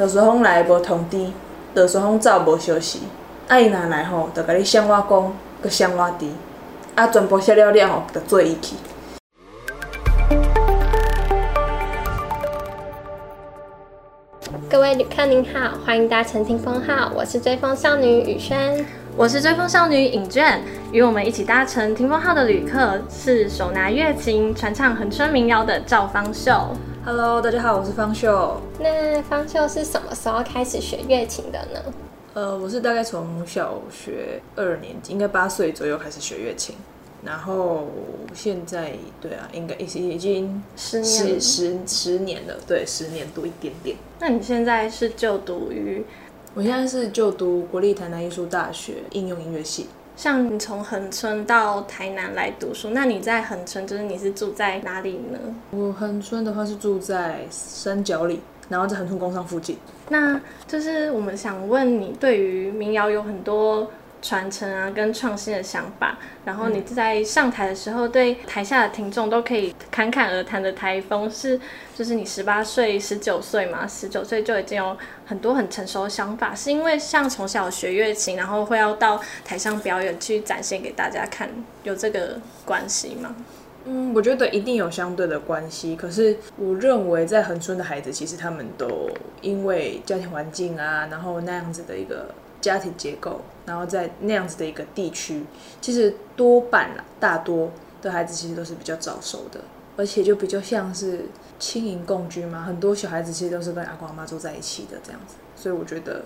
落雪风来无通知，落雪风走无消息，啊伊若来吼，就甲你双碗公，搁双碗茶，啊全部写了了吼，就做伊去。各位旅客您好，欢迎搭乘霆锋号，我是追风少女雨萱，我是追风少女尹娟，与我们一起搭乘霆锋号的旅客是手拿月琴传唱恒春民谣的赵方秀。Hello，大家好，我是方秀。那方秀是什么时候开始学乐琴的呢？呃，我是大概从小学二年级，应该八岁左右开始学乐琴，然后现在对啊，应该已经已经十十十十年了，对，十年多一点点。那你现在是就读于？我现在是就读国立台南艺术大学应用音乐系。像你从恒春到台南来读书，那你在恒春就是你是住在哪里呢？我恒春的话是住在山脚里，然后在恒春工商附近。那就是我们想问你，对于民谣有很多。传承啊，跟创新的想法，然后你在上台的时候，对台下的听众都可以侃侃而谈的台风，是就是你十八岁、十九岁嘛，十九岁就已经有很多很成熟的想法，是因为像从小学乐琴，然后会要到台上表演去展现给大家看，有这个关系吗？嗯，我觉得一定有相对的关系。可是我认为在恒春的孩子，其实他们都因为家庭环境啊，然后那样子的一个。家庭结构，然后在那样子的一个地区，其实多半啦，大多的孩子其实都是比较早熟的，而且就比较像是亲盈共居嘛。很多小孩子其实都是跟阿公阿妈住在一起的这样子，所以我觉得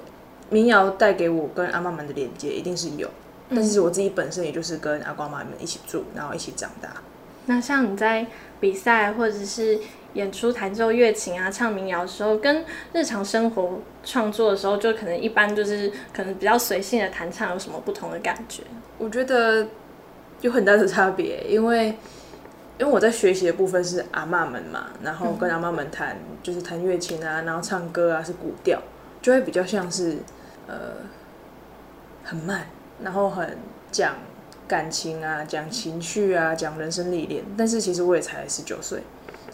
民谣带给我跟阿妈们的连接一定是有。但是我自己本身也就是跟阿公阿妈们一起住，然后一起长大。那像你在比赛或者是演出弹奏乐琴啊、唱民谣的时候，跟日常生活创作的时候，就可能一般就是可能比较随性的弹唱，有什么不同的感觉？我觉得有很大的差别，因为因为我在学习的部分是阿嬷们嘛，然后跟阿嬷们弹就是弹乐琴啊，然后唱歌啊是古调，就会比较像是呃很慢，然后很讲感情啊，讲情绪啊，讲人生历练。但是其实我也才十九岁。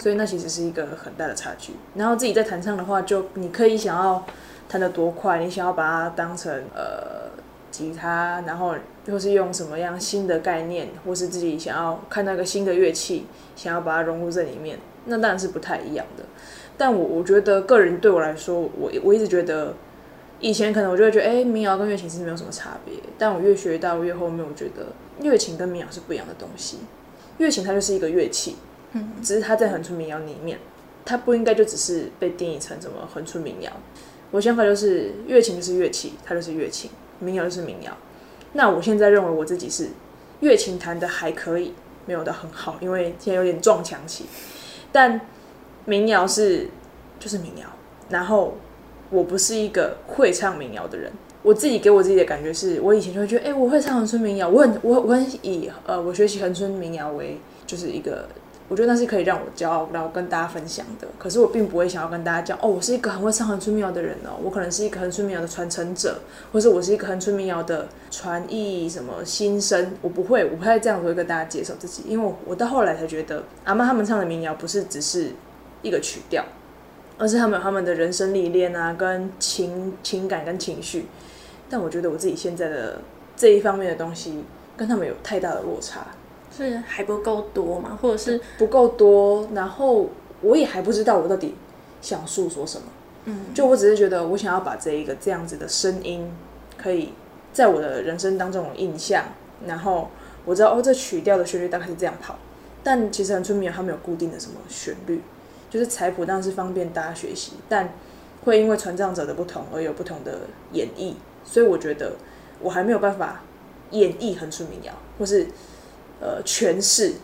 所以那其实是一个很大的差距。然后自己在弹唱的话，就你可以想要弹得多快，你想要把它当成呃吉他，然后或是用什么样新的概念，或是自己想要看那个新的乐器，想要把它融入在里面，那当然是不太一样的。但我我觉得个人对我来说，我我一直觉得以前可能我就会觉得，哎，民谣跟乐琴是没有什么差别。但我越学到越后面，我觉得乐琴跟民谣是不一样的东西。乐琴它就是一个乐器。嗯，只是他在恒春民谣里面，他不应该就只是被定义成什么恒春民谣。我想法就是，乐琴就是乐器，它就是乐琴；民谣就是民谣。那我现在认为我自己是乐琴弹得还可以，没有得很好，因为现在有点撞墙期。但民谣是就是民谣，然后我不是一个会唱民谣的人。我自己给我自己的感觉是，我以前就会觉得，哎、我会唱恒春民谣，我很我我很以呃我学习恒春民谣为就是一个。我觉得那是可以让我骄傲，然后跟大家分享的。可是我并不会想要跟大家讲，哦，我是一个很会唱恒春民谣的人哦，我可能是一个恒春民谣的传承者，或是我是一个恒春民谣的传艺什么新生。我不会，我不会这样子会跟大家介绍自己，因为我我到后来才觉得，阿妈他们唱的民谣不是只是一个曲调，而是他们有他们的人生历练啊，跟情情感跟情绪。但我觉得我自己现在的这一方面的东西，跟他们有太大的落差。是还不够多吗？或者是不够多？然后我也还不知道我到底想诉说什么。嗯，就我只是觉得我想要把这一个这样子的声音，可以在我的人生当中有印象。然后我知道哦，这曲调的旋律大概是这样跑。但其实恒春民谣它没有固定的什么旋律，就是采谱当然是方便大家学习，但会因为传唱者的不同而有不同的演绎。所以我觉得我还没有办法演绎恒春民谣，或是。呃，诠释，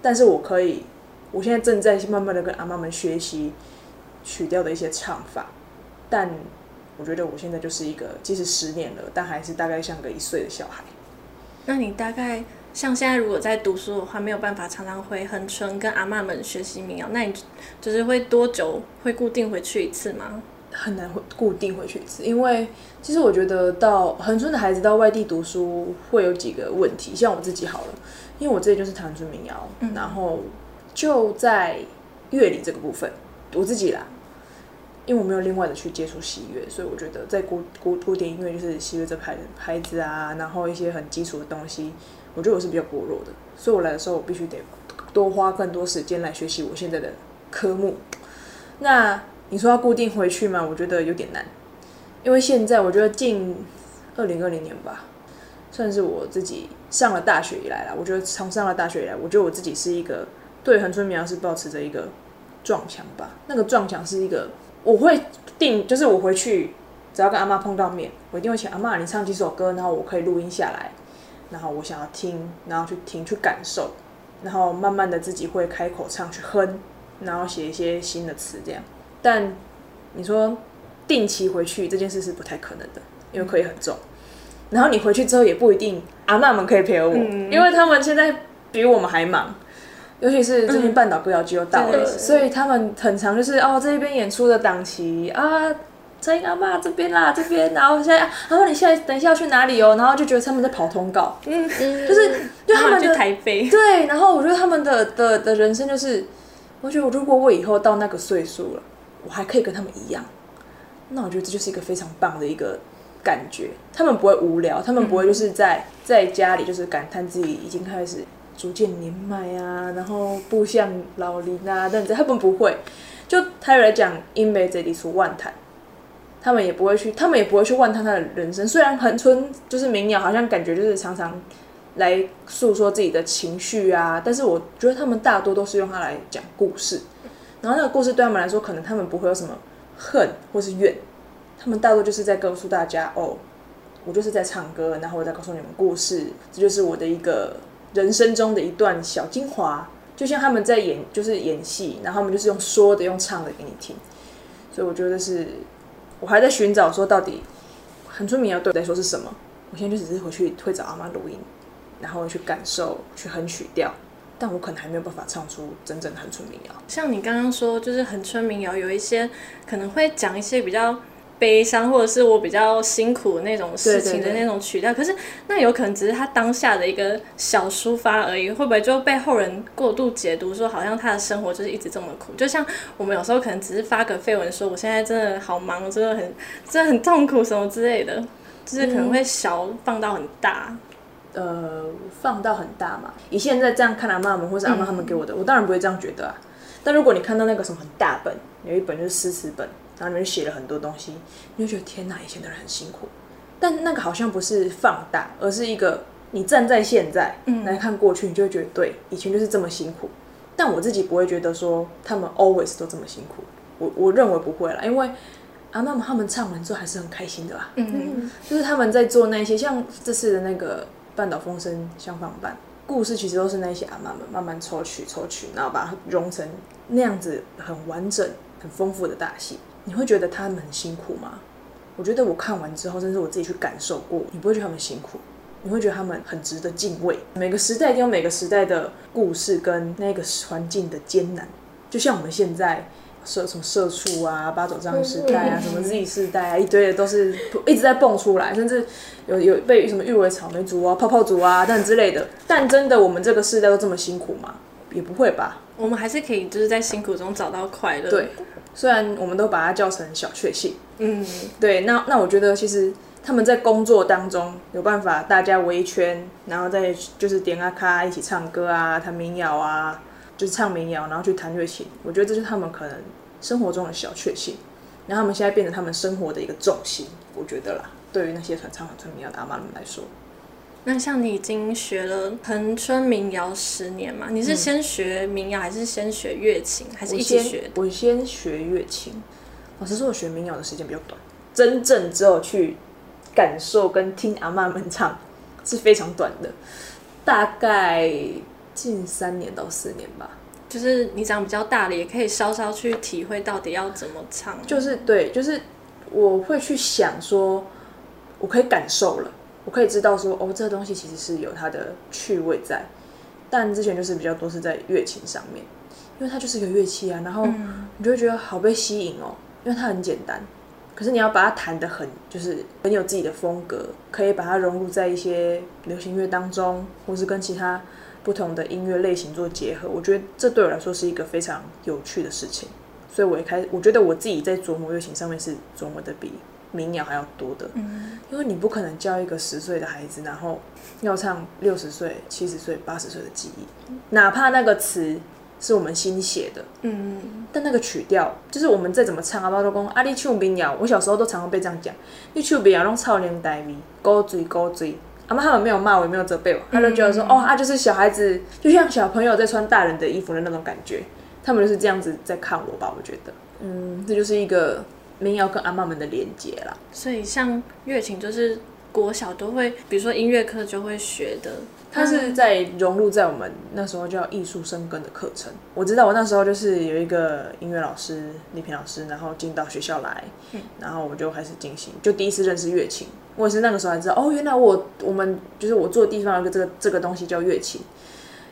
但是我可以，我现在正在慢慢的跟阿妈们学习曲调的一些唱法，但我觉得我现在就是一个，即使十年了，但还是大概像个一岁的小孩。那你大概像现在如果在读书的话，没有办法常常回恒春跟阿妈们学习民谣，那你就是会多久会固定回去一次吗？很难会固定回去一次，因为其实我觉得到恒春的孩子到外地读书会有几个问题，像我自己好了，因为我自己就是唐春民谣，嗯、然后就在乐理这个部分，我自己啦，因因为我没有另外的去接触西乐，所以我觉得在古古古典音乐就是西乐这牌牌子啊，然后一些很基础的东西，我觉得我是比较薄弱的，所以我来的时候我必须得多花更多时间来学习我现在的科目。那你说要固定回去吗？我觉得有点难，因为现在我觉得近二零二零年吧，算是我自己上了大学以来啦。我觉得从上了大学以来，我觉得我自己是一个对恒春民谣是保持着一个撞墙吧。那个撞墙是一个，我会定，就是我回去只要跟阿妈碰到面，我一定会请阿妈，你唱几首歌，然后我可以录音下来，然后我想要听，然后去听去感受，然后慢慢的自己会开口唱去哼，然后写一些新的词这样。但你说定期回去这件事是不太可能的，因为课业很重。然后你回去之后也不一定阿嬷们可以陪我，嗯、因为他们现在比我们还忙，尤其是最近半岛歌谣季又到了，嗯、所以他们很常就是哦这一边演出的档期啊，陈英阿妈这边啦这边，然后现在然后你现在等一下要去哪里哦，然后就觉得他们在跑通告，嗯，就是就他们的台北。对，然后我觉得他们的的的人生就是，我觉得如果我以后到那个岁数了。我还可以跟他们一样，那我觉得这就是一个非常棒的一个感觉。他们不会无聊，他们不会就是在在家里就是感叹自己已经开始逐渐年迈啊，然后步向老龄啊，但是他们不会。就他来讲，因为这里出万谈，他们也不会去，他们也不会去万谈他的人生。虽然恒春就是民谣，好像感觉就是常常来诉说自己的情绪啊，但是我觉得他们大多都是用它来讲故事。然后那个故事对他们来说，可能他们不会有什么恨或是怨，他们大多就是在告诉大家：哦，我就是在唱歌，然后我在告诉你们故事，这就是我的一个人生中的一段小精华。就像他们在演，就是演戏，然后他们就是用说的、用唱的给你听。所以我觉得是，我还在寻找说到底恒春民谣对我来说是什么。我现在就只是回去会找阿妈录音，然后去感受，去哼曲调。但我可能还没有办法唱出真正的恒春民谣。像你刚刚说，就是恒春民谣有一些可能会讲一些比较悲伤，或者是我比较辛苦那种事情的那种曲调。可是那有可能只是他当下的一个小抒发而已，会不会就被后人过度解读，说好像他的生活就是一直这么苦？就像我们有时候可能只是发个绯闻，说我现在真的好忙，真的很真的很痛苦什么之类的，就是可能会小放到很大。嗯呃，放到很大嘛？以现在这样看阿妈们或是阿妈他们给我的，嗯、我当然不会这样觉得啊。但如果你看到那个什么很大本，有一本就是诗词本，然后里面写了很多东西，你就觉得天哪，以前的人很辛苦。但那个好像不是放大，而是一个你站在现在来看过去，你就会觉得对，以前就是这么辛苦。但我自己不会觉得说他们 always 都这么辛苦，我我认为不会啦，因为阿嬷们他们唱完之后还是很开心的啦。嗯嗯，就是他们在做那些像这次的那个。半岛风声相仿版故事其实都是那些阿妈们慢慢抽取抽取，然后把它融成那样子很完整、很丰富的大戏。你会觉得他们很辛苦吗？我觉得我看完之后，甚至我自己去感受过，你不会觉得他们辛苦，你会觉得他们很值得敬畏。每个时代一定有每个时代的故事跟那个环境的艰难，就像我们现在。社什么社畜啊，八斗仗时代啊，什么 Z 世代啊，一堆的都是一直在蹦出来，甚至有有被什么誉为草莓族啊、泡泡族啊等之类的。但真的，我们这个世代都这么辛苦吗？也不会吧。我们还是可以就是在辛苦中找到快乐。对，虽然我们都把它叫成小确幸。嗯，对。那那我觉得，其实他们在工作当中有办法，大家围一圈，然后再就是点啊咖一起唱歌啊，弹民谣啊。就是唱民谣，然后去弹乐器，我觉得这是他们可能生活中的小确幸，然后他们现在变成他们生活的一个重心，我觉得啦。对于那些传唱恒春民谣的阿妈们来说，那像你已经学了恒春民谣十年嘛？你是先学民谣，还是先学乐琴，还是一起学？我先，我先学乐琴。老实说，我学民谣的时间比较短，真正只有去感受跟听阿妈们唱是非常短的，大概。近三年到四年吧，就是你长比较大了，也可以稍稍去体会到底要怎么唱。就是对，就是我会去想说，我可以感受了，我可以知道说，哦，这个东西其实是有它的趣味在。但之前就是比较多是在乐琴上面，因为它就是一个乐器啊，然后你就会觉得好被吸引哦，因为它很简单，可是你要把它弹得很，就是很有自己的风格，可以把它融入在一些流行乐当中，或是跟其他。不同的音乐类型做结合，我觉得这对我来说是一个非常有趣的事情，所以我也开始，我觉得我自己在琢磨乐琴上面是琢磨的比民谣还要多的。嗯，因为你不可能教一个十岁的孩子，然后要唱六十岁、七十岁、八十岁的记忆，哪怕那个词是我们新写的，嗯，但那个曲调就是我们再怎么唱啊，包括讲啊，你唱民谣，我小时候都常常被这样讲，你唱民谣拢臭奶台味，勾嘴勾嘴。阿妈他们没有骂我，也没有责备我，他就觉得说，嗯、哦，啊，就是小孩子，就像小朋友在穿大人的衣服的那种感觉，他们就是这样子在看我吧，我觉得，嗯，这就是一个民谣跟阿嬷们的连接啦。所以像乐琴，就是国小都会，比如说音乐课就会学的。它是在融入在我们那时候叫艺术生根的课程。我知道我那时候就是有一个音乐老师李平老师，然后进到学校来，然后我们就开始进行，就第一次认识乐琴。我也是那个时候才知道，哦，原来我我们就是我住的地方有一个这个这个东西叫乐琴，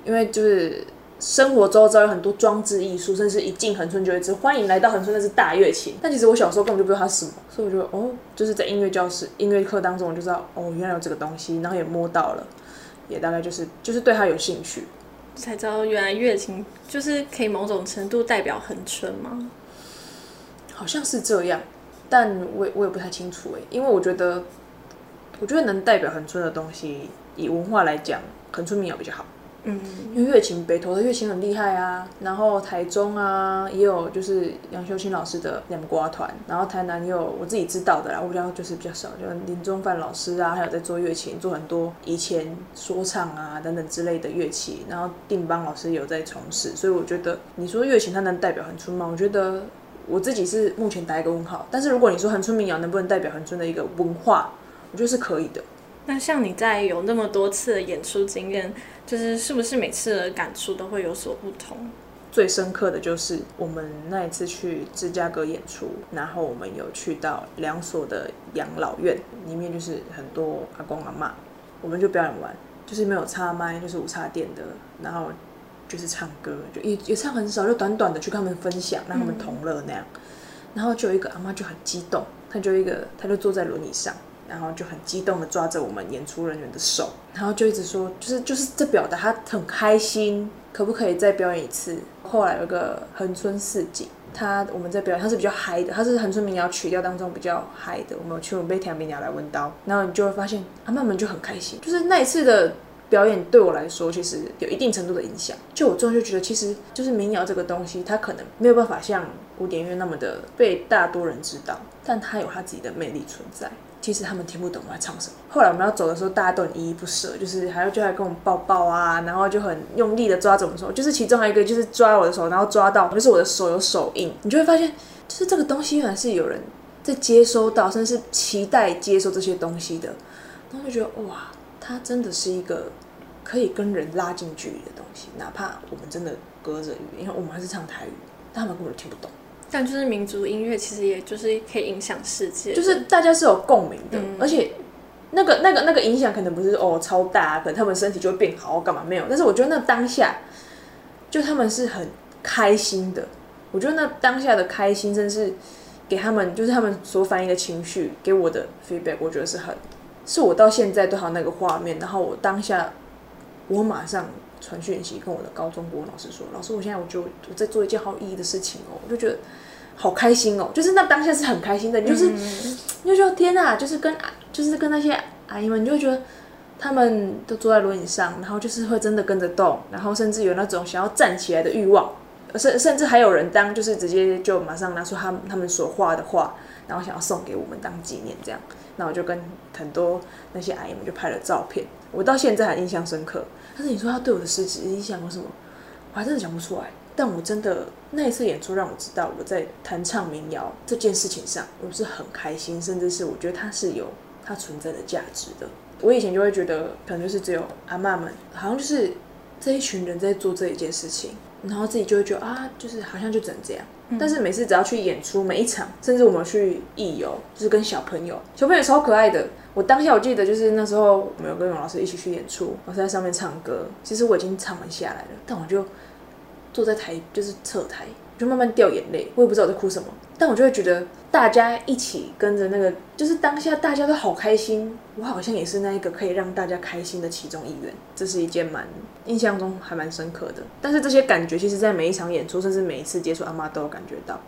因为就是生活周遭有很多装置艺术，甚至一进恒春就会知欢迎来到恒春，那是大乐琴。但其实我小时候根本就不知道它是什么，所以我就哦，就是在音乐教室、音乐课当中我就知道，哦，原来有这个东西，然后也摸到了。也大概就是就是对他有兴趣，才知道原来乐琴就是可以某种程度代表恒春吗？好像是这样，但我我也不太清楚哎，因为我觉得我觉得能代表恒春的东西，以文化来讲，恒春民谣比较好。嗯，因为乐琴北投的乐琴很厉害啊，然后台中啊也有就是杨秀清老师的两瓜团，然后台南也有我自己知道的啦，我比较就是比较少，就林中范老师啊，还有在做乐琴，做很多以前说唱啊等等之类的乐器，然后定邦老师也有在从事，所以我觉得你说乐琴它能代表恒春吗？我觉得我自己是目前打一个问号，但是如果你说恒春民谣能不能代表恒春的一个文化，我觉得是可以的。那像你在有那么多次的演出经验，就是是不是每次的感触都会有所不同？最深刻的就是我们那一次去芝加哥演出，然后我们有去到两所的养老院，里面就是很多阿公阿妈，我们就表演完，就是没有插麦，就是无插电的，然后就是唱歌，就也也唱很少，就短短的去跟他们分享，让他们同乐那样。嗯、然后就有一个阿妈就很激动，她就一个，她就坐在轮椅上。然后就很激动的抓着我们演出人员的手，然后就一直说，就是就是这表达他很开心，可不可以再表演一次？后来有个恒春四景，他我们在表演，他是比较嗨的，他是恒春民谣曲调当中比较嗨的。我们有去我们被调民谣来温刀，然后你就会发现阿嬷们就很开心，就是那一次的表演对我来说，其实有一定程度的影响。就我最后就觉得，其实就是民谣这个东西，它可能没有办法像古典音乐那么的被大多人知道，但它有它自己的魅力存在。其实他们听不懂我在唱什么。后来我们要走的时候，大家都很依依不舍，就是还要就来跟我们抱抱啊，然后就很用力的抓着我们手。就是其中还有一个就是抓我的手，然后抓到就是我的手有手印，你就会发现，就是这个东西原来是有人在接收到，甚至是期待接收这些东西的。然后就觉得哇，它真的是一个可以跟人拉近距离的东西，哪怕我们真的隔着语，因为我们还是唱台语，但他们根本听不懂。但就是民族音乐，其实也就是可以影响世界，就是大家是有共鸣的，嗯、而且那个那个那个影响可能不是哦超大，可能他们身体就会变好干嘛没有。但是我觉得那当下，就他们是很开心的。我觉得那当下的开心，真是给他们就是他们所反映的情绪，给我的 feedback，我觉得是很，是我到现在都还有那个画面。然后我当下，我马上传讯息跟我的高中国文老师说：“老师，我现在我就我在做一件好有意义的事情哦。”我就觉得。好开心哦！就是那当下是很开心的，你就是，嗯、你就说天哪，就是跟就是跟那些阿姨们，你就会觉得他们都坐在轮椅上，然后就是会真的跟着动，然后甚至有那种想要站起来的欲望，甚甚至还有人当就是直接就马上拿出他们他们所画的画，然后想要送给我们当纪念这样。那我就跟很多那些阿姨们就拍了照片，我到现在还印象深刻。但是你说他对我的实质影响有什么？我还真的讲不出来。但我真的那一次演出让我知道，我在弹唱民谣这件事情上，我是很开心，甚至是我觉得它是有它存在的价值的。我以前就会觉得，可能就是只有阿妈们，好像就是这一群人在做这一件事情，然后自己就会觉得啊，就是好像就只能这样。嗯、但是每次只要去演出，每一场，甚至我们去艺游，就是跟小朋友，小朋友超可爱的。我当下我记得就是那时候，我们有跟永老师一起去演出，我在上面唱歌，其实我已经唱完下来了，但我就。坐在台就是侧台就慢慢掉眼泪，我也不知道我在哭什么，但我就会觉得大家一起跟着那个，就是当下大家都好开心，我好像也是那一个可以让大家开心的其中一员，这是一件蛮印象中还蛮深刻的。但是这些感觉，其实在每一场演出，甚至每一次接触阿妈都有感觉到。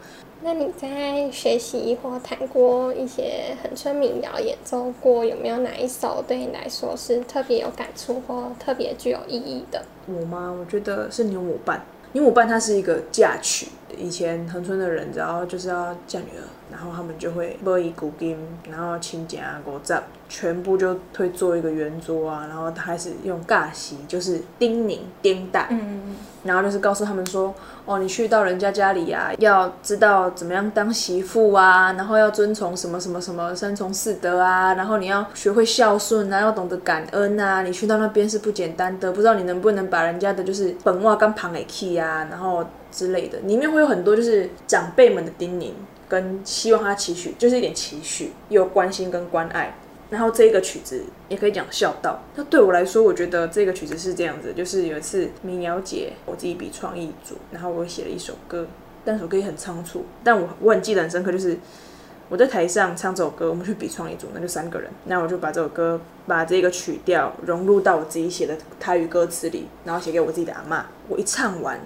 那你在学习或弹过一些恒春民谣演奏过，有没有哪一首对你来说是特别有感触或特别具有意义的？我吗？我觉得是牛母伴。牛母伴它是一个嫁娶，以前恒村的人然后就是要嫁女儿，然后他们就会买伊古金，然后亲家五十，全部就会做一个圆桌啊，然后他开始用尬席，就是叮咛叮带。嗯嗯嗯。然后就是告诉他们说，哦，你去到人家家里、啊，要知道怎么样当媳妇啊，然后要遵从什么什么什么三从四德啊，然后你要学会孝顺啊，要懂得感恩啊。你去到那边是不简单的，不知道你能不能把人家的就是本话跟旁给气啊，然后之类的，里面会有很多就是长辈们的叮咛，跟希望他期许，就是一点期许，又有关心跟关爱。然后这个曲子也可以讲孝道。那对我来说，我觉得这个曲子是这样子，就是有一次民谣节，我自己比创意组，然后我写了一首歌，但首歌也很仓促，但我我很记得很深刻，就是我在台上唱这首歌，我们去比创意组，那就三个人，那我就把这首歌，把这个曲调融入到我自己写的台语歌词里，然后写给我自己的阿妈。我一唱完，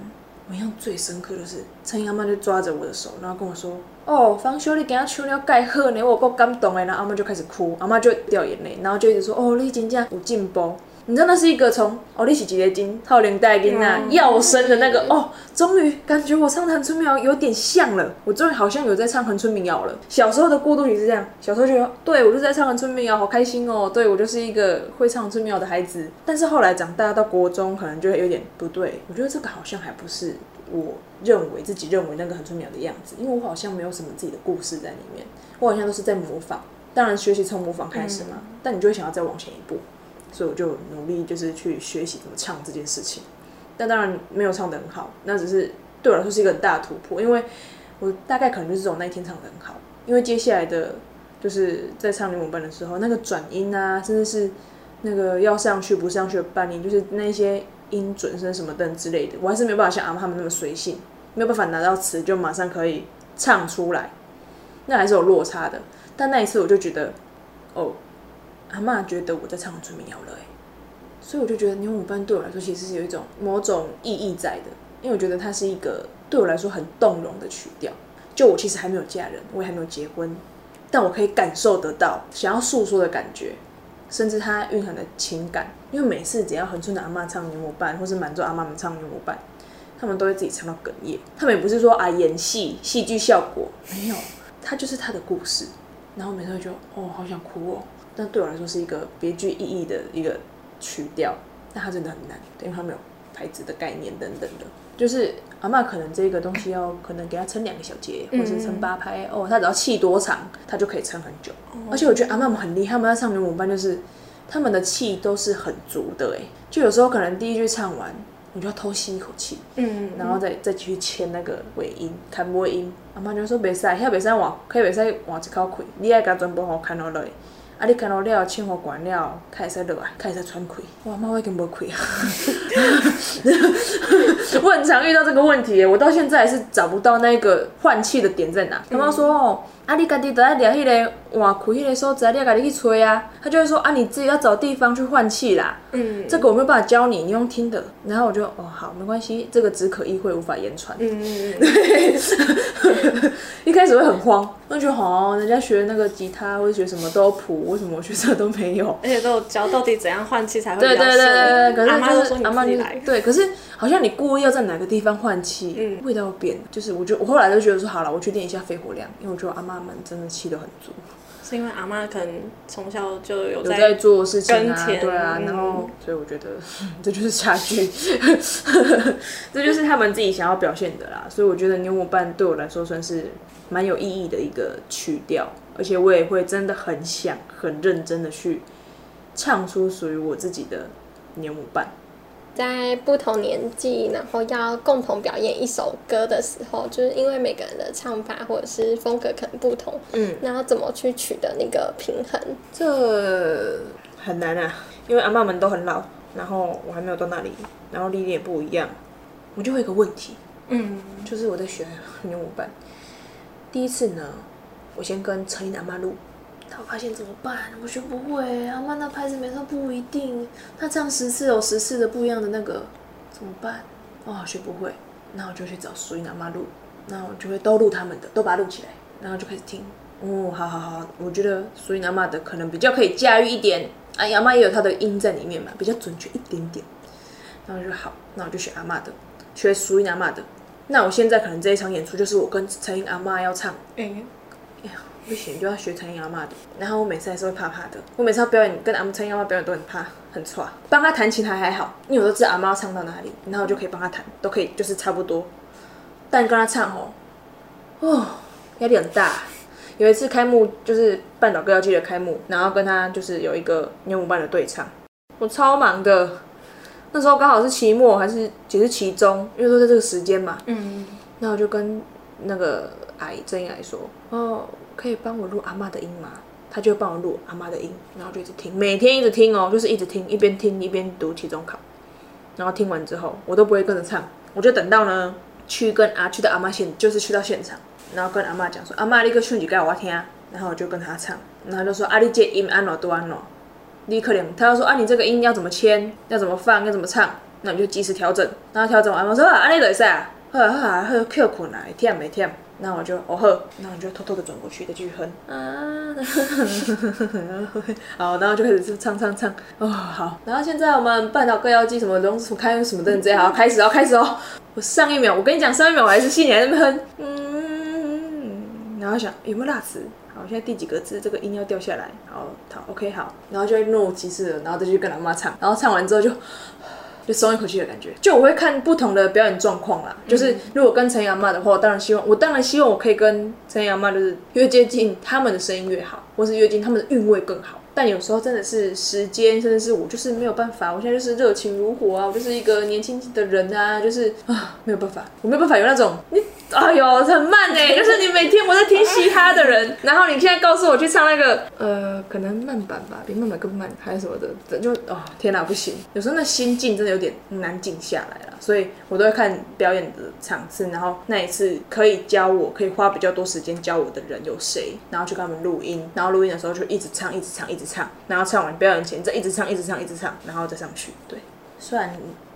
我印象最深刻的是陈英阿妈就抓着我的手，然后跟我说。哦，方修，你今仔唱了介好呢，我够感动的。然后阿妈就开始哭，阿妈就掉眼泪，然后就一直说：“哦，你真正有进步。”你知道那是一个从哦，你是一个金套连带金啊，要生的那个哦，终于感觉我唱的恒春民谣有点像了，我终于好像有在唱恒春民谣了。小时候的过渡期是这样，小时候觉得对我就在唱恒春民谣，好开心哦，对我就是一个会唱恒春民谣的孩子。但是后来长大到国中，可能就会有点不对，我觉得这个好像还不是。我认为自己认为那个恒春民谣的样子，因为我好像没有什么自己的故事在里面，我好像都是在模仿。当然，学习从模仿开始嘛，嗯、但你就会想要再往前一步，所以我就努力就是去学习怎么唱这件事情。但当然没有唱得很好，那只是对我来说是一个很大的突破，因为我大概可能就是这种那一天唱得很好，因为接下来的就是在唱牛母伴的时候，那个转音啊，甚至是那个要上去不上去的半音，就是那些。音准声什么等之类的，我还是没有办法像阿妈他们那么随性，没有办法拿到词就马上可以唱出来，那还是有落差的。但那一次我就觉得，哦，阿妈觉得我在唱春民谣了，所以我就觉得牛母伴对我来说其实是有一种某种意义在的，因为我觉得它是一个对我来说很动容的曲调。就我其实还没有嫁人，我也还没有结婚，但我可以感受得到想要诉说的感觉。甚至它蕴含的情感，因为每次只要恒春的阿妈唱牛母伴，或是满洲阿妈们唱牛母伴，他们都会自己唱到哽咽。他们也不是说啊演戏戏剧效果，没有，他就是他的故事。然后每次就哦好想哭哦，但对我来说是一个别具意义的一个曲调，但它真的很难，因为它没有牌子的概念等等的，就是。阿嬷可能这个东西要可能给他撑两个小节，或者是撑八拍哦，他只要气多长，他就可以撑很久。而且我觉得阿嬷们很厉害，他们在唱牛母伴就是他们的气都是很足的哎，就有时候可能第一句唱完，你就要偷吸一口气，嗯，然后再再继续牵那个尾音，看尾音。阿嬷就说别使，遐别使换，可以别使换一口气，你爱甲全部好看落来。啊！你看到了，清火关了，开始落来，开始喘气。哇，妈，我已经无气啊！我很常遇到这个问题，我到现在还是找不到那个换气的点在哪。他妈、嗯、说哦。啊，你家己都在聊迄个换气迄个所在，你要家己去吹啊。他就会说啊，你自己要找地方去换气啦。嗯，这个我没有办法教你，你用听的。然后我就哦，好，没关系，这个只可意会，无法言传。嗯嗯嗯。对，一开始会很慌，我觉得好，人家学那个吉他或者学什么都有谱，为什么我学这都没有？而且都有教到底怎样换气才会。对对对对对。可是阿妈都说你自己来。对，可是好像你故意要在哪个地方换气，嗯，味道变。就是我觉得我后来就觉得说，好了，我去练一下肺活量，因为我觉得阿妈。他们真的气得很足，是因为阿妈可能从小就有在，有在做事情啊，对啊，然后所以我觉得 这就是差距，这就是他们自己想要表现的啦。所以我觉得牛母伴对我来说算是蛮有意义的一个曲调，而且我也会真的很想很认真的去唱出属于我自己的牛母伴。在不同年纪，然后要共同表演一首歌的时候，就是因为每个人的唱法或者是风格可能不同，嗯，那要怎么去取得那个平衡？这很难啊，因为阿妈们都很老，然后我还没有到那里，然后历练也不一样，我就会有一个问题，嗯，就是我在学牛舞班，第一次呢，我先跟陈英阿妈录，他发现怎么办？我学不会，阿妈那拍子没错不一定，他唱十次有十次的不一样的那个，怎么办？哇，学不会，那我就去找苏英阿妈录，那我就会都录他们的，都把它录起来，然后就开始听。哦，好好好，我觉得苏英阿妈的可能比较可以驾驭一点，啊，阿妈也有她的音在里面嘛，比较准确一点点。然后就好，那我就学阿妈的，学苏英阿妈的。那我现在可能这一场演出就是我跟陈英阿妈要唱，哎呀，不行，就要学陈英阿妈的。然后我每次还是会怕怕的，我每次要表演跟阿陈英阿妈表演都很怕，很差。帮她弹琴还还好，因为我都知道阿妈要唱到哪里，然后我就可以帮她弹，都可以，就是差不多。但跟她唱哦，哦，压力很大。有一次开幕就是半岛歌谣季的开幕，然后跟她就是有一个牛舞班的对唱，我超忙的。那时候刚好是期末，还是也是期中，因为都在这个时间嘛。嗯。那我就跟那个阿姨郑英来说：“哦，可以帮我录阿妈的音吗？”她就帮我录阿妈的音，然后就一直听，每天一直听哦，就是一直听，一边听一边读期中考。然后听完之后，我都不会跟着唱，我就等到呢去跟阿去的阿妈现，就是去到现场，然后跟阿妈讲说：“阿妈，你个唱几句我听。”然后我就跟她唱，然后就说：“阿你这音安怎多安怎。”立刻连他要说啊，你这个音要怎么签，要怎么放，要怎么唱，那你就及时调整。然后调整完，我说啊，安尼就会使啊，好啊好啊，好，Q 困啊，会忝没忝。那我就哦呵，那我就偷偷的转过去再继续哼啊，好，然后就开始唱唱唱哦好。然后现在我们半岛歌谣季什么龙子开什么的这样，好开始哦开始哦。我上一秒我跟你讲，上一秒我还是心里还在那边哼，嗯，然后想有没有辣词。好，现在第几个字？这个音要掉下来。好，好，OK，好，然后就会若无其事了，然后再去跟阿妈唱，然后唱完之后就就松一口气的感觉。就我会看不同的表演状况啦，就是如果跟陈雅妈的话，我当然希望，我当然希望我可以跟陈雅妈就是越接近他们的声音越好，或是越接近他们的韵味更好。但有时候真的是时间，甚至是我就是没有办法。我现在就是热情如火啊，我就是一个年轻的人啊，就是啊没有办法，我没有办法有那种你哎呦很慢哎、就是你每天我在听嘻哈的人，然后你现在告诉我去唱那个呃可能慢版吧，比慢版更慢还是什么的，就哦天哪不行，有时候那心境真的有点难静下来了，所以我都会看表演的场次，然后那一次可以教我可以花比较多时间教我的人有谁，然后去跟他们录音，然后录音的时候就一直唱一直唱一直。唱，然后唱完表演前再一直唱，一直唱，一直唱，然后再上去。对，算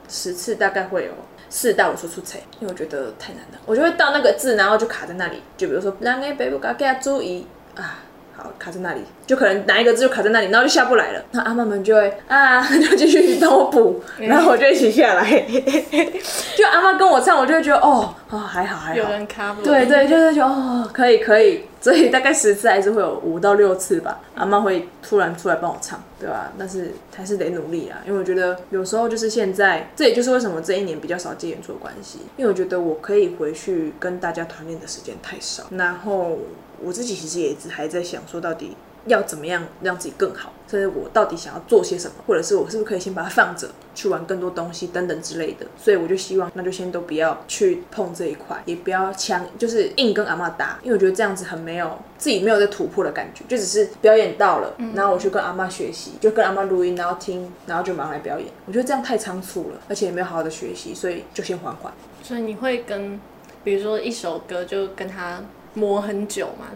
十次大概会有四到五次出彩，因为我觉得太难了，我就会到那个字，然后就卡在那里。就比如说，让给北部嘎给他注意啊，好卡在那里，就可能哪一个字就卡在那里，然后就下不来了。那阿妈们就会啊，就继续帮我补，然后我就一起下来。就阿妈跟我唱，我就会觉得哦，哦还好还好，有人卡不对对，就是就哦可以可以。所以大概十次还是会有五到六次吧，阿妈会突然出来帮我唱，对吧？但是还是得努力啊，因为我觉得有时候就是现在，这也就是为什么这一年比较少接演出的关系，因为我觉得我可以回去跟大家团练的时间太少，然后我自己其实也一直还在想说到底。要怎么样让自己更好？所以我到底想要做些什么？或者是我是不是可以先把它放着，去玩更多东西等等之类的？所以我就希望，那就先都不要去碰这一块，也不要强，就是硬跟阿妈打，因为我觉得这样子很没有自己没有在突破的感觉，就只是表演到了，然后我去跟阿妈学习，就跟阿妈录音，然后听，然后就马上来表演。我觉得这样太仓促了，而且也没有好好的学习，所以就先缓缓。所以你会跟，比如说一首歌，就跟他磨很久嘛？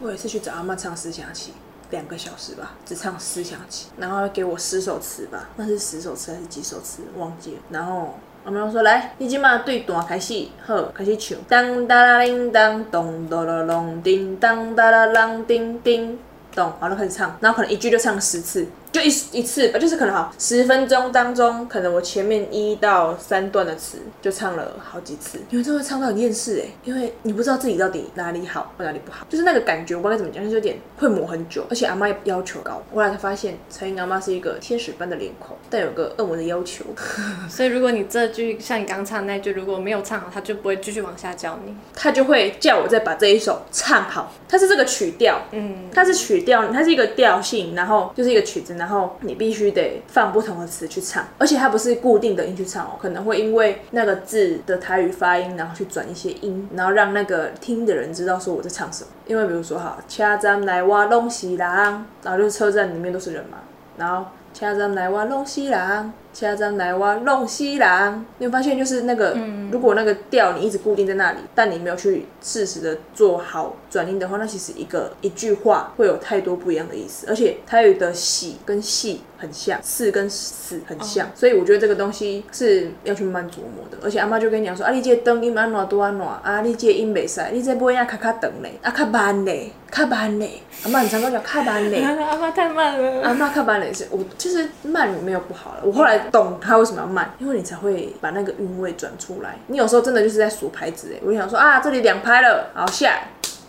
我也是去找阿妈唱《思想起》。两个小时吧，只唱思想起，然后给我十首词吧，那是十首词还是几首词？忘记了。然后我们说来，你今嘛对段开始，好，开始唱。当哒啦铃当，咚咚啦隆叮当哒啦啷叮叮咚，好了，开始唱。然后可能一句就唱十次。就一一次吧，就是可能好十分钟当中，可能我前面一到三段的词就唱了好几次，你们就会唱到很厌世哎，因为你不知道自己到底哪里好或哪里不好，就是那个感觉，我不知道该怎么讲，就是有点会磨很久，而且阿妈也要求高，后来才发现陈英阿妈是一个天使般的脸孔，但有个恶魔的要求，所以如果你这句像你刚唱那句如果没有唱好，他就不会继续往下教你，他就会叫我再把这一首唱好，它是这个曲调，嗯，它是曲调，它是一个调性，然后就是一个曲子。然后你必须得放不同的词去唱，而且它不是固定的音去唱哦，可能会因为那个字的台语发音，然后去转一些音，然后让那个听的人知道说我在唱什么。因为比如说哈，车站来挖东西啦，然后就是车站里面都是人嘛，然后车站来挖东西啦，车站内我拢是人。你有发现，就是那个，嗯、如果那个调你一直固定在那里，但你没有去适时的做好转音的话，那其实一个一句话会有太多不一样的意思。而且它有的喜跟细很像，四跟四很像，哦、所以我觉得这个东西是要去慢慢琢磨的。而且阿妈就跟你讲说，啊，你这个长音安怎多安怎，啊，你这个音袂使，你这尾啊卡卡等嘞，啊卡慢嘞，卡慢嘞。阿妈很常跟我讲卡慢嘞，阿妈太慢了。阿妈卡慢嘞是我其实慢没有不好了，我后来懂他为什么要慢，因为你才会把那个韵味转出来。你有时候真的就是在数牌子哎，我就想说啊，这里两拍了，好下。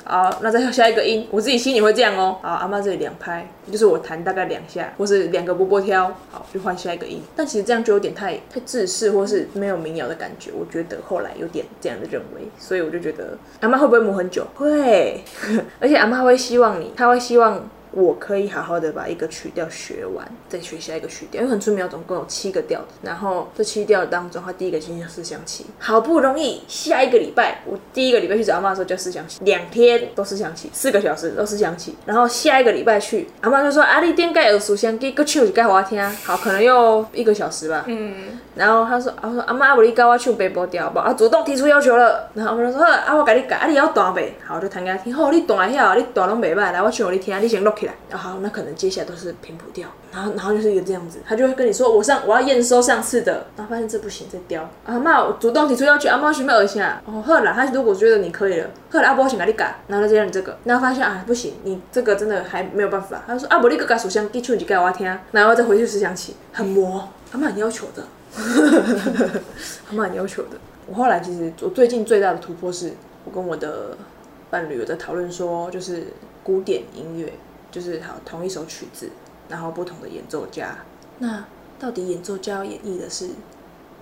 好，那再下一个音，我自己心里会这样哦。好，阿妈这里两拍，就是我弹大概两下，或是两个波波挑，好，就换下一个音。但其实这样就有点太太自式，或是没有民谣的感觉。我觉得后来有点这样的认为，所以我就觉得阿妈会不会磨很久？会，而且阿妈会希望你，她会希望。我可以好好的把一个曲调学完，再学下一个曲调。因为很出名总共有七个调子，然后这七调当中，它第一个先叫四香旗。好不容易下一个礼拜，我第一个礼拜去找阿妈的时候叫四香旗，两天都四香旗，四个小时都四香旗。然后下一个礼拜去，阿妈就说：“啊，你点解有四香旗？个唱就该我听。”好，可能又一个小时吧。嗯。然后他说：“我说阿妈，阿不你教我唱北部调吧。”啊，主动提出要求了。然后阿妈就说：“啊，我给你改，啊，你要弹呗。”好，我就弹给他听。好，你弹来晓，你弹拢袂歹，来我唱给你听，你先录起来。然后，那可能接下来都是平谱调。然后，然后就是一个这样子，他就会跟你说：“我上我要验收上次的。”然后发现这不行，这调。阿妈，我主动提出要求，阿妈许没有一下。哦，好啦，他如果觉得你可以了，好啦，阿伯先给你改。然后再让你这个，然后发现啊，不行，你这个真的还没有办法。他就说：“啊，不，你个改属相，你唱几改我听。”然后再回去四香旗，很磨。阿妈很要求的。还蛮要求的。我后来其实我最近最大的突破是，我跟我的伴侣有在讨论说，就是古典音乐，就是好同一首曲子，然后不同的演奏家，那到底演奏家要演绎的是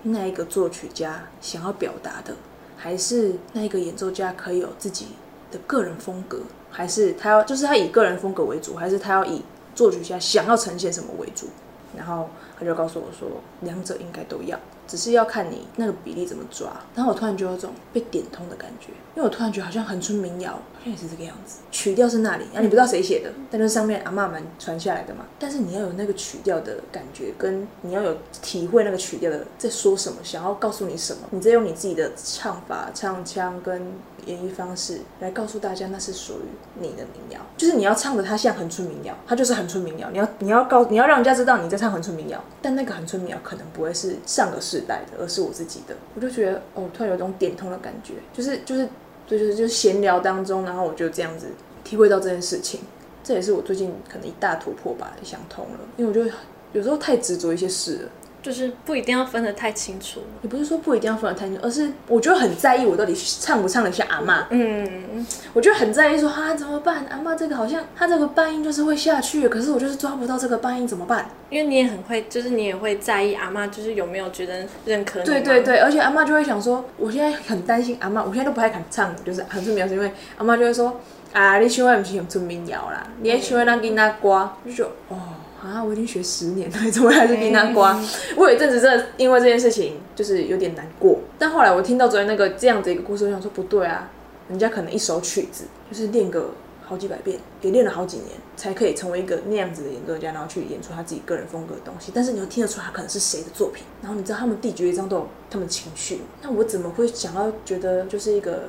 那一个作曲家想要表达的，还是那一个演奏家可以有自己的个人风格，还是他要就是他以个人风格为主，还是他要以作曲家想要呈现什么为主？然后他就告诉我说，两者应该都要。只是要看你那个比例怎么抓，然后我突然就有种被点通的感觉，因为我突然觉得好像恒春民谣好像也是这个样子，曲调是那里，啊你不知道谁写的，但是上面阿妈们传下来的嘛，但是你要有那个曲调的感觉，跟你要有体会那个曲调的在说什么，想要告诉你什么，你再用你自己的唱法、唱腔跟演绎方式来告诉大家那是属于你的民谣，就是你要唱的它像恒春民谣，它就是恒春民谣，你要你要告你要让人家知道你在唱恒春民谣，但那个恒春民谣可能不会是上个世代的，而是我自己的，我就觉得哦，突然有种点通的感觉，就是就是就是就是闲聊当中，然后我就这样子体会到这件事情，这也是我最近可能一大突破吧，想通了，因为我觉得有时候太执着一些事了。就是不一定要分得太清楚，也不是说不一定要分得太清楚，而是我觉得很在意我到底唱不唱得像阿妈。嗯，我就很在意说啊怎么办？阿妈这个好像她这个半音就是会下去，可是我就是抓不到这个半音怎么办？因为你也很会，就是你也会在意阿妈就是有没有觉得认可你。对对对，而且阿妈就会想说，我现在很担心阿妈，我现在都不太敢唱，就是很出名谣，是因为阿妈就会说啊，你唱的不是恒春民谣啦，你还唱的咱囡仔歌，就说哦。啊！我已经学十年了，怎么还是听他刮？我有一阵子真的因为这件事情就是有点难过。但后来我听到昨天那个这样子一个故事，我想说不对啊，人家可能一首曲子就是练个好几百遍，也练了好几年，才可以成为一个那样子的演奏家，然后去演出他自己个人风格的东西。但是你又听得出他可能是谁的作品，然后你知道他们第几乐章都有他们情绪。那我怎么会想要觉得就是一个？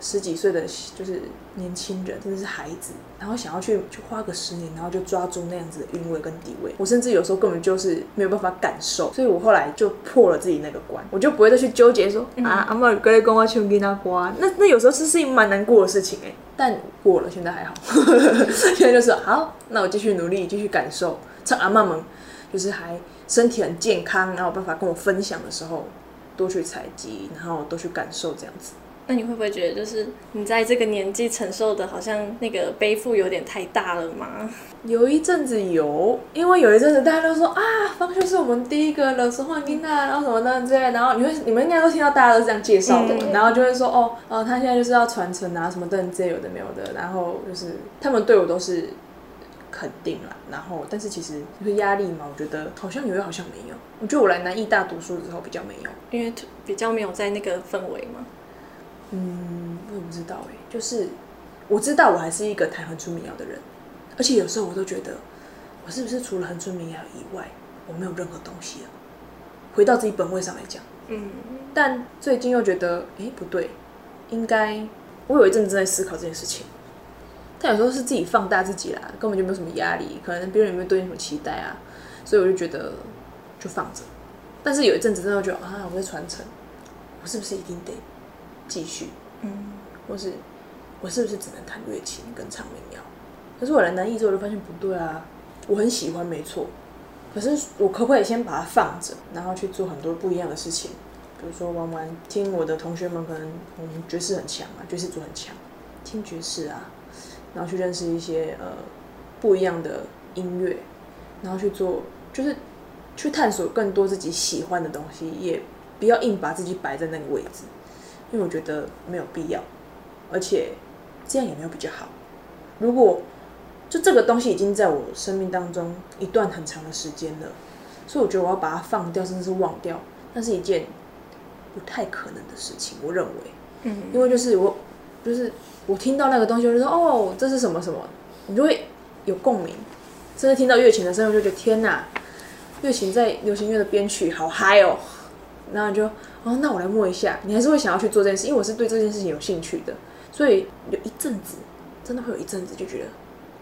十几岁的就是年轻人，真的是孩子，然后想要去去花个十年，然后就抓住那样子的韵味跟地位。我甚至有时候根本就是没有办法感受，所以我后来就破了自己那个关，我就不会再去纠结说、嗯、啊，阿妈跟你跟我唱给他刮，那那有时候是是一蛮难过的事情哎，但过了，现在还好，现在就是好，那我继续努力，继续感受，趁阿妈们就是还身体很健康，然后有办法跟我分享的时候，多去采集，然后多去感受这样子。那你会不会觉得，就是你在这个年纪承受的，好像那个背负有点太大了吗？有一阵子有，因为有一阵子大家都说啊，方秀是我们第一个了，说话音呐，然后什么的之类，然后你会你们应该都听到大家都这样介绍的，嗯、然后就会说哦哦，他现在就是要传承啊，什么等这有的没有的，然后就是他们对我都是肯定了，然后但是其实就是压力嘛，我觉得好像有又好像没有，我觉得我来南艺大读书之后比较没有，因为比较没有在那个氛围嘛。嗯，我也不知道哎，就是我知道我还是一个弹恒春民谣的人，而且有时候我都觉得我是不是除了恒春民谣以外，我没有任何东西了？回到自己本位上来讲，嗯，但最近又觉得，哎、欸，不对，应该我有一阵子在思考这件事情，但有时候是自己放大自己啦，根本就没有什么压力，可能别人有没有对你什么期待啊，所以我就觉得就放着。但是有一阵子真的觉得啊，我在传承，我是不是一定得继续？嗯，或是我是不是只能弹乐器跟唱民谣？可是我来南艺之后就发现不对啊，我很喜欢，没错。可是我可不可以先把它放着，然后去做很多不一样的事情？比如说玩玩，听我的同学们可能我们爵士很强啊，爵士组很强，听爵士啊，然后去认识一些呃不一样的音乐，然后去做就是去探索更多自己喜欢的东西，也不要硬把自己摆在那个位置，因为我觉得没有必要，而且这样也没有比较好。如果就这个东西已经在我生命当中一段很长的时间了，所以我觉得我要把它放掉，甚至是忘掉，那是一件不太可能的事情。我认为，嗯，因为就是我，就是我听到那个东西，我就说哦，这是什么什么，你就会有共鸣。甚至听到乐琴的声音，我就觉得天哪，乐琴在流行乐的编曲好嗨哦。然后就哦，那我来摸一下，你还是会想要去做这件事，因为我是对这件事情有兴趣的，所以有一阵子，真的会有一阵子就觉得。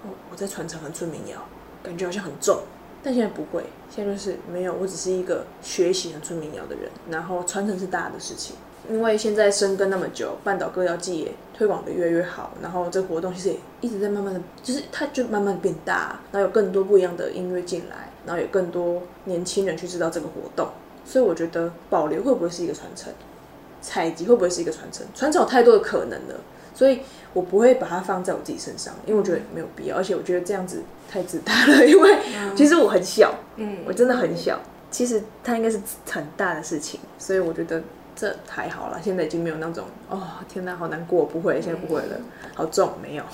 哦我在传承和村民谣，感觉好像很重，但现在不会，现在就是没有，我只是一个学习和村民谣的人，然后传承是大的事情。因为现在深耕那么久，半岛歌谣祭也推广的越来越好，然后这个活动其实也一直在慢慢的，就是它就慢慢变大，然后有更多不一样的音乐进来，然后有更多年轻人去知道这个活动，所以我觉得保留会不会是一个传承，采集会不会是一个传承，传承有太多的可能了。所以我不会把它放在我自己身上，因为我觉得没有必要，而且我觉得这样子太自大了。因为其实我很小，嗯，我真的很小。其实它应该是很大的事情，所以我觉得这还好啦。现在已经没有那种哦，天哪，好难过，不会，现在不会了，好重，没有。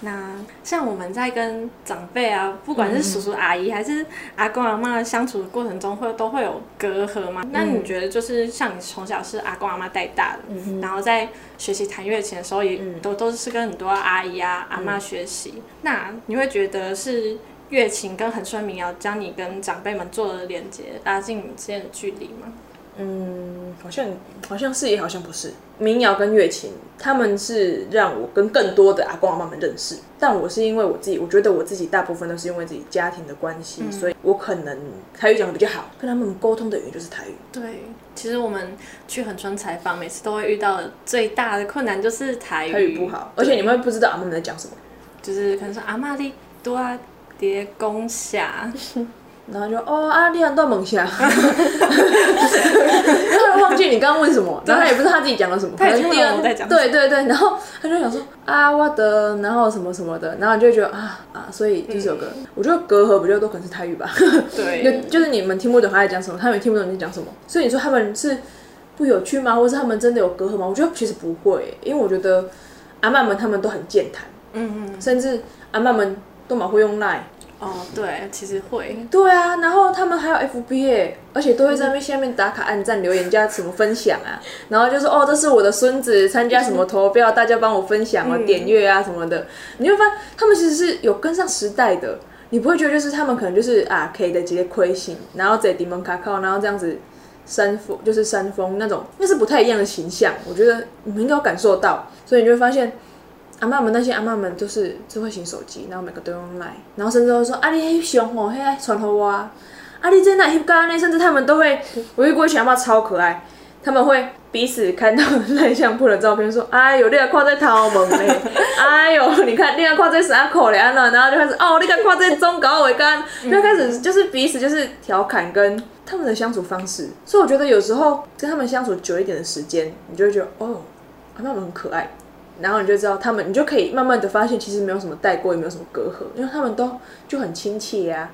那像我们在跟长辈啊，不管是叔叔阿姨还是阿公阿妈相处的过程中，会都会有隔阂吗？嗯、那你觉得就是像你从小是阿公阿妈带大的，嗯、然后在学习弹乐琴的时候，也都都是跟很多阿姨啊、阿妈学习。嗯、那你会觉得是乐琴跟恒顺民谣将你跟长辈们做了连接，拉近你们之间的距离吗？嗯，好像好像是也好像不是。民谣跟乐琴，他们是让我跟更多的阿公阿妈们认识。但我是因为我自己，我觉得我自己大部分都是因为自己家庭的关系，嗯、所以我可能台语讲的比较好，跟他们沟通的语言就是台语。对，其实我们去恒春采访，每次都会遇到最大的困难就是台语，台语不好，而且你们会不知道阿妈们在讲什么，就是可能说阿妈你多叠公下。然后就哦啊，你很多梦想，然后忘记你刚刚问什么，然后他也不知道他自己讲了什么，他也听不懂我在讲。对对对，然后他就想说啊，我的，然后什么什么的，然后你就觉得啊啊，所以这首歌，嗯、我觉得隔阂不就都可能是泰语吧。对，就就是你们听不懂他在讲什么，他们也听不懂你在讲什么，所以你说他们是不有趣吗？或是他们真的有隔阂吗？我觉得其实不会，因为我觉得阿曼们他们都很健谈，嗯嗯，甚至阿曼们都蛮会用 Line。哦，对，其实会。对啊，然后他们还有 FB，而且都会在那下面打卡、按赞、留言加什么分享啊，然后就说哦，这是我的孙子参加什么投票，大家帮我分享啊、点阅啊什么的。你会发现他们其实是有跟上时代的，你不会觉得就是他们可能就是啊可以的直接亏心，然后在迪蒙卡靠，然后这样子山峰就是山峰那种，那是不太一样的形象。我觉得你们应该有感受到，所以你就会发现。阿妈们那些阿妈们都是智慧型手机，然后每个都用 Line，然后甚至会说啊，你翕相吼，迄传给我，啊，你这哪翕干呢？甚至他们都会，我遇过一群阿妈超可爱，他们会彼此看到赖相簿的照片，说，哎呦，你还挂在头毛嘞，哎呦，你看，你还挂在啥口咧？然后就开始，哦，你还挂在中高尾干，就开始就是彼此就是调侃跟他们的相处方式，所以我觉得有时候跟他们相处久一点的时间，你就会觉得，哦，阿嬷们很可爱。然后你就知道他们，你就可以慢慢的发现，其实没有什么代沟，也没有什么隔阂，因为他们都就很亲切呀、啊。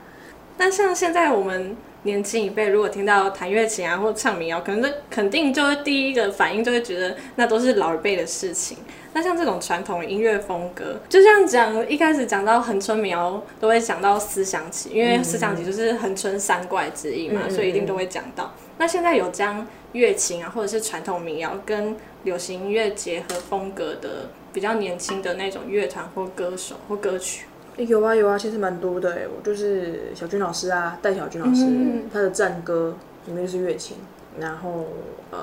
但像现在我们年轻一辈，如果听到弹乐琴啊或唱民谣，可能肯定就会第一个反应就会觉得那都是老一辈的事情。那像这种传统音乐风格，就像讲一开始讲到恒春民谣，都会讲到思想起，因为思想起就是恒春三怪之一嘛，所以一定都会讲到。那现在有将乐琴啊，或者是传统民谣跟流行音乐结合风格的比较年轻的那种乐团或歌手或歌曲，有啊有啊，其实蛮多的哎，我就是小军老师啊，戴小军老师，嗯、他的战歌里面就是乐琴，然后呃，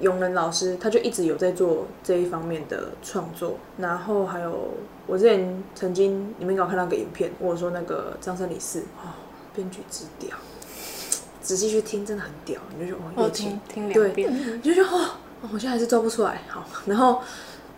永仁老师他就一直有在做这一方面的创作，然后还有我之前曾经你们有看到个影片，我说那个张三李四哦，编剧之屌，仔细去听真的很屌，你就觉得哦乐琴听两遍，你就觉得哦，我现在还是做不出来，好，然后。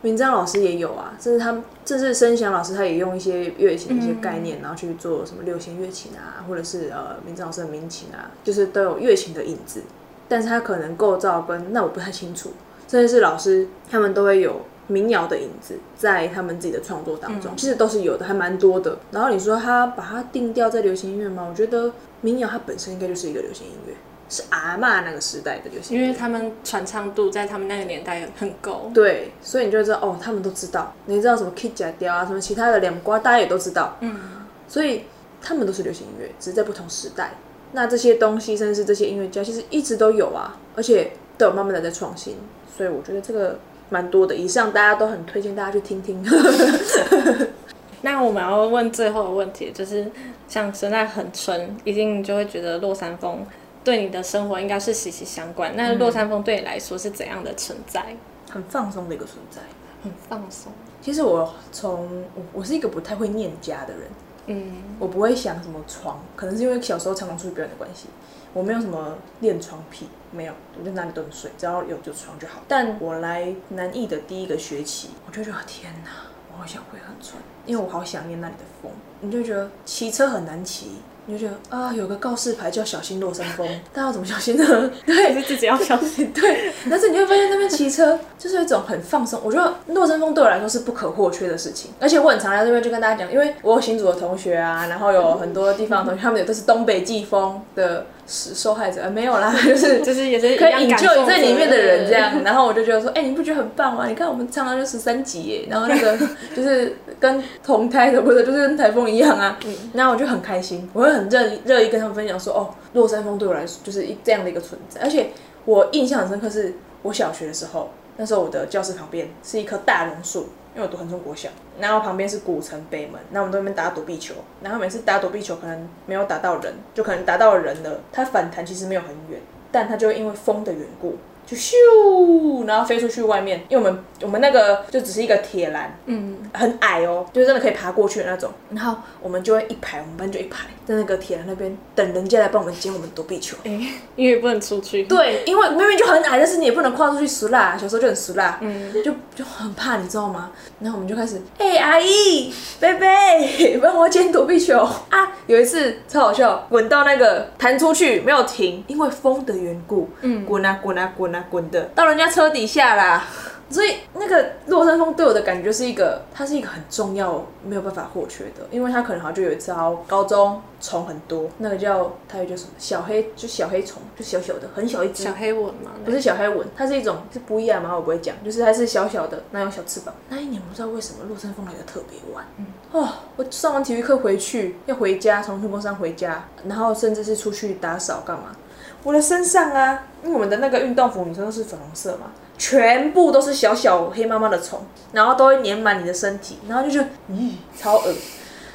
明章老师也有啊，甚至他们，这是声响老师，他也用一些乐琴的一些概念，然后去做什么六弦乐琴啊，或者是呃明章老师的民琴啊，就是都有乐琴的影子，但是他可能构造跟那我不太清楚，甚至是老师他们都会有民谣的影子在他们自己的创作当中，其实都是有的，还蛮多的。然后你说他把它定调在流行音乐吗？我觉得民谣它本身应该就是一个流行音乐。是阿嬷那个时代的流行，因为他们传唱度在他们那个年代很高。对，所以你就知道哦，他们都知道。你知道什么 K 假调啊，什么其他的两瓜，大家也都知道。嗯，所以他们都是流行音乐，只是在不同时代。那这些东西，甚至是这些音乐家，其实一直都有啊，而且都有慢慢的在创新。所以我觉得这个蛮多的。以上大家都很推荐大家去听听。那我们要问最后的问题，就是像现在很纯，一定就会觉得落山风。对你的生活应该是息息相关。那落山风对你来说是怎样的存在？嗯、很放松的一个存在，很放松。其实我从我我是一个不太会念家的人，嗯，我不会想什么床，可能是因为小时候常常出去表演的关系，我没有什么练床癖，没有，我就哪里都能睡，只要有就床就好。但我来南艺的第一个学期，我就觉得天哪，我好想回恒春，因为我好想念那里的风。你就觉得骑车很难骑。你就觉得啊，有个告示牌叫“小心落山风”，大家要怎么小心呢？对，是自己要小心。对，但是你会发现那边骑车就是一种很放松。我觉得落山风对我来说是不可或缺的事情，而且我很常来这边就跟大家讲，因为我有新竹的同学啊，然后有很多地方的同学，他们也都是东北季风的。是受害者，没有啦，就是就是也是可以引救这里面的人这样，然后我就觉得说，哎、欸，你不觉得很棒吗？你看我们唱到就十三级耶，然后那个 就是跟同台的，或者就是跟台风一样啊，嗯，然后我就很开心，我会很热乐意跟他们分享说，哦，落山风对我来说就是一这样的一个存在，而且我印象很深刻，是我小学的时候，那时候我的教室旁边是一棵大榕树。因为我读衡中国小，然后旁边是古城北门，那我们在那边打躲避球，然后每次打躲避球可能没有打到人，就可能打到人了，它反弹其实没有很远，但它就因为风的缘故。就咻，然后飞出去外面，因为我们我们那个就只是一个铁栏，嗯，很矮哦，就真的可以爬过去的那种。然后我们就会一排，我们班就一排在那个铁栏那边等人家来帮我们捡我们躲避球。哎，因为不能出去。对，因为明明就很矮，但是你也不能跨出去死啦。小时候就很死啦，嗯，就就很怕，你知道吗？然后我们就开始，哎，阿姨，贝贝，帮我捡躲避球啊！有一次超好笑，滚到那个弹出去没有停，因为风的缘故，嗯，滚啊滚啊滚啊。滚的到人家车底下啦，所以那个落山风对我的感觉就是一个，它是一个很重要，没有办法或缺的，因为它可能好像就有一次，高中虫很多，那个叫它有叫什么小黑，就小黑虫，就小小的，很小一只。小黑蚊吗？不是小黑蚊，它是一种是不一样吗？我不会讲，就是它是小小的，那有小翅膀。那一年不知道为什么落山风来的特别晚，嗯，哦，我上完体育课回去要回家，从春峰山回家，然后甚至是出去打扫干嘛。我的身上啊，因为我们的那个运动服女生都是粉红色嘛，全部都是小小黑妈妈的虫，然后都会粘满你的身体，然后就觉得咦，超恶。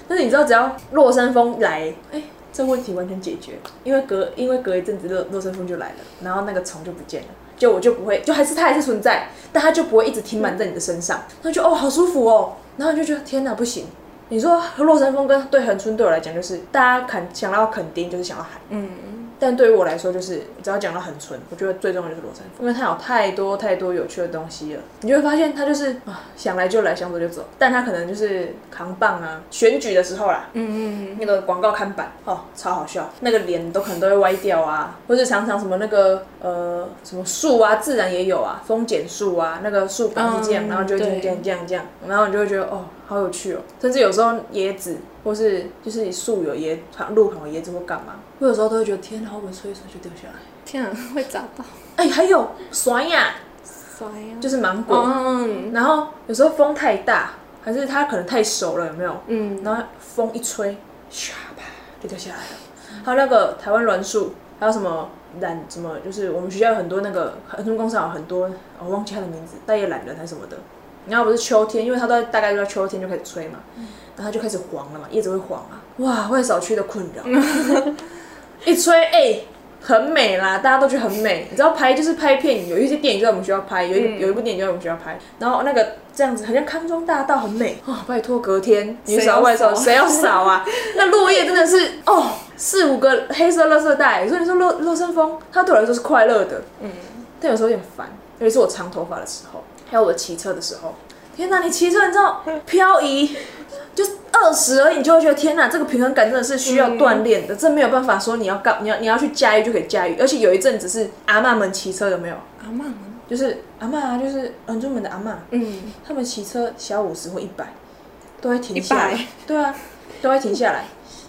但是你知道，只要落山风来，哎，这问题完全解决，因为隔因为隔一阵子落落山风就来了，然后那个虫就不见了，就我就不会，就还是它还是存在，但它就不会一直停满在你的身上，那就哦好舒服哦，然后你就觉得天哪不行，你说落山风跟对恒春对我来讲就是大家肯想到垦丁就是想要海，嗯。但对于我来说，就是只要讲到很纯，我觉得最重要就是罗因为它有太多太多有趣的东西了。你就会发现，它就是啊，想来就来，想走就走。但它可能就是扛棒啊，选举的时候啦，嗯嗯嗯，那个广告看板哦，超好笑，那个脸都可能都会歪掉啊，或是常常什么那个呃什么树啊，自然也有啊，风剪树啊，那个树板是这样，嗯、然后就这样这样这样，然后你就会觉得哦，好有趣哦。甚至有时候椰子。或是就是你树有椰旁路旁有椰子或干嘛，我有时候都会觉得天，好不容易吹一吹就掉下来，天啊，会砸到。哎、欸，还有酸呀，酸呀，就是芒果。嗯。然后有时候风太大，还是它可能太熟了，有没有？嗯。然后风一吹，唰啪就掉下来了。还有那个台湾栾树，还有什么榄什么，就是我们学校有很多那个很多工厂有很多，我忘记它的名字，大叶懒人还是什么的。然后不是秋天，因为它都大概就在秋天就开始吹嘛，然后它就开始黄了嘛，叶子会黄啊，哇，会少区的困扰，一吹哎。欸很美啦，大家都觉得很美。你知道拍就是拍片，有一些电影就在我们学校拍，有一、嗯、有一部电影就在我们学校拍。然后那个这样子，好像康庄大道很美哦。拜托，隔天你扫外扫，谁要扫啊？那落叶真的是哦，四五个黑色垃圾袋。所以你说落落山风，它对我来说是快乐的，嗯，但有时候有点烦，尤其是我长头发的时候，还有我骑车的时候。天哪，你骑车你知道漂移？就二十而已，你就会觉得天哪，这个平衡感真的是需要锻炼的，嗯、这没有办法说你要干，你要你要去驾驭就可以驾驭。而且有一阵子是阿嬷们骑车有没有？阿嬷们就是阿嬷啊，就是很专门的阿嬷。嗯，他们骑车小五十或一百，都会停下来。对啊，都会停下来，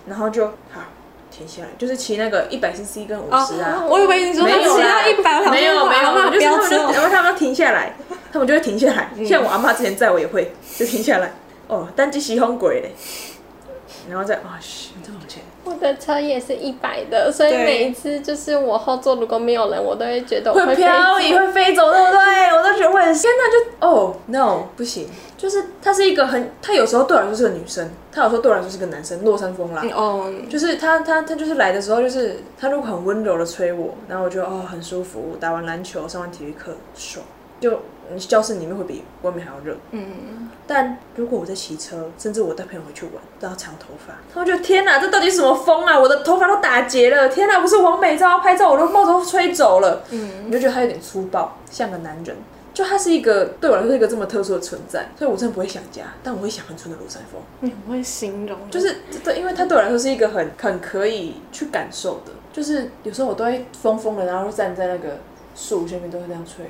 然后就好停下来，就是骑那个一百 CC 跟五十啊、哦。我以为你说骑到一百，没有没有，没有就是他们就然后他们要停下来，他们就会停下来。嗯、像我阿妈之前载我也会就停下来。哦，单机洗风鬼嘞，然后再啊，嘘、哦，这么钱。我的车也是一百的，所以每一次就是我后座如果没有人，我都会觉得会飘移，会飞走，对不对？我都觉得会很天哪，就哦，no，不行，就是他是一个很，他有时候对我来说是个女生，他有时候对我来说是个男生，落山风啦。哦，就是他他他就是来的时候，就是他如果很温柔的催我，然后我觉得哦很舒服，打完篮球上完体育课爽，就。教室里面会比外面还要热。嗯，但如果我在骑车，甚至我带朋友回去玩，都要长头发，他们觉得天哪，这到底什么风啊？我的头发都打结了，天哪，不是王美照拍照，我的帽子都吹走了。嗯，你就觉得他有点粗暴，像个男人。就他是一个对我来说是一个这么特殊的存在，所以我真的不会想家，但我会想很纯的落山风。你不会形容？就是对，因为他对我来说是一个很很可以去感受的。就是有时候我都会疯疯的，然后站在那个树下面，都会这样吹。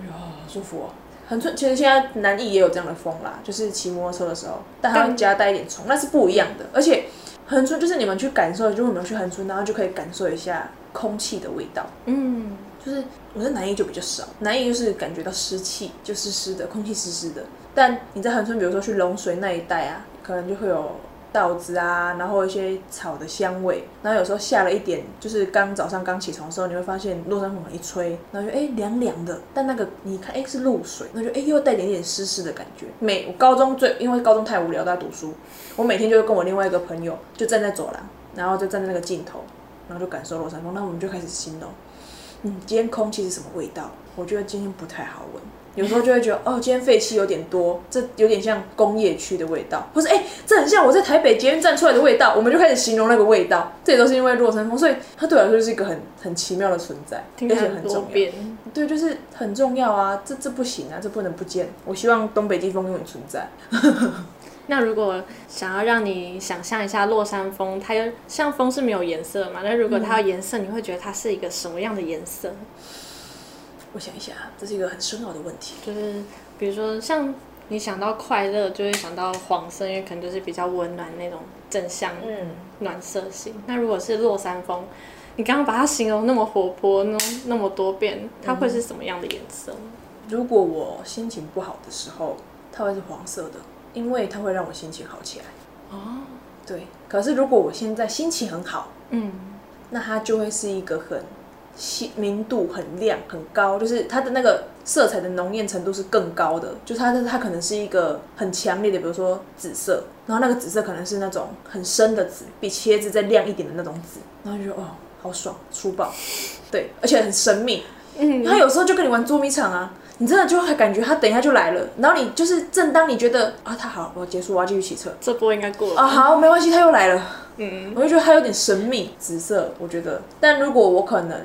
哎呀，好舒服哦！恒春其实现在南艺也有这样的风啦，就是骑摩托车的时候，但它会加带一点虫，那是不一样的。而且恒村就是你们去感受，就你们去恒村，然后就可以感受一下空气的味道。嗯，就是我在南艺就比较少，南艺就是感觉到湿气，就湿湿的，空气湿湿的。但你在恒村，比如说去龙水那一带啊，可能就会有。稻子啊，然后一些草的香味，然后有时候下了一点，就是刚早上刚起床的时候，你会发现落山风一吹，然后就哎凉凉的，但那个你看哎是露水，那就哎又带点点湿湿的感觉。每我高中最因为高中太无聊在读书，我每天就会跟我另外一个朋友就站在走廊，然后就站在那个尽头，然后就感受落山风，那我们就开始形容，嗯，今天空气是什么味道？我觉得今天不太好闻。有时候就会觉得，哦，今天废气有点多，这有点像工业区的味道，或是哎，这很像我在台北捷运站出来的味道，我们就开始形容那个味道。这也都是因为落山风，所以它对我来说就是一个很 很奇妙的存在，而且很重要。对，就是很重要啊，这这不行啊，这不能不见。我希望东北季风永远存在。那如果想要让你想象一下落山风，它有像风是没有颜色嘛？那如果它有颜色，嗯，你会觉得它是一个什么样的颜色？我想一下，这是一个很深奥的问题。就是比如说，像你想到快乐，就会想到黄色，因为可能就是比较温暖那种正向、嗯暖色系。嗯、那如果是落山风，你刚刚把它形容那么活泼，那那么多变，它会是什么样的颜色？如果我心情不好的时候，它会是黄色的，因为它会让我心情好起来。哦，对。可是如果我现在心情很好，嗯，那它就会是一个很。明度很亮很高，就是它的那个色彩的浓艳程度是更高的，就是它的它可能是一个很强烈的，比如说紫色，然后那个紫色可能是那种很深的紫，比茄子再亮一点的那种紫，然后就觉得哦，好爽，粗暴，对，而且很神秘，嗯，他有时候就跟你玩捉迷藏啊，你真的就会感觉他等一下就来了，然后你就是正当你觉得啊，他好，我要结束，我要继续骑车，这波应该过了。啊，好，没关系，他又来了，嗯，我就觉得他有点神秘，紫色，我觉得，但如果我可能。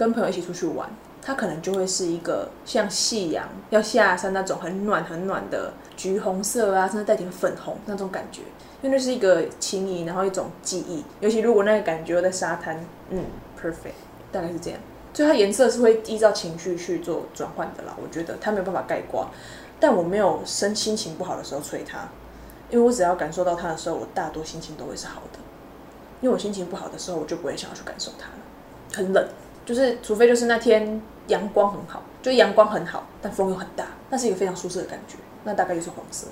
跟朋友一起出去玩，它可能就会是一个像夕阳要下山那种很暖很暖的橘红色啊，甚至带点粉红那种感觉，因为那是一个情谊，然后一种记忆。尤其如果那个感觉又在沙滩，嗯，perfect，大概是这样。所以它颜色是会依照情绪去做转换的啦。我觉得它没有办法概括，但我没有生心情不好的时候吹它，因为我只要感受到它的时候，我大多心情都会是好的。因为我心情不好的时候，我就不会想要去感受它了，很冷。就是，除非就是那天阳光很好，就阳光很好，但风又很大，那是一个非常舒适的感觉。那大概就是黄色。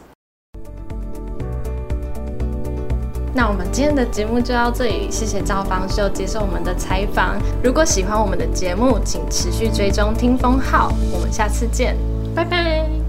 那我们今天的节目就到这里，谢谢赵方秀接受我们的采访。如果喜欢我们的节目，请持续追踪听风号。我们下次见，拜拜。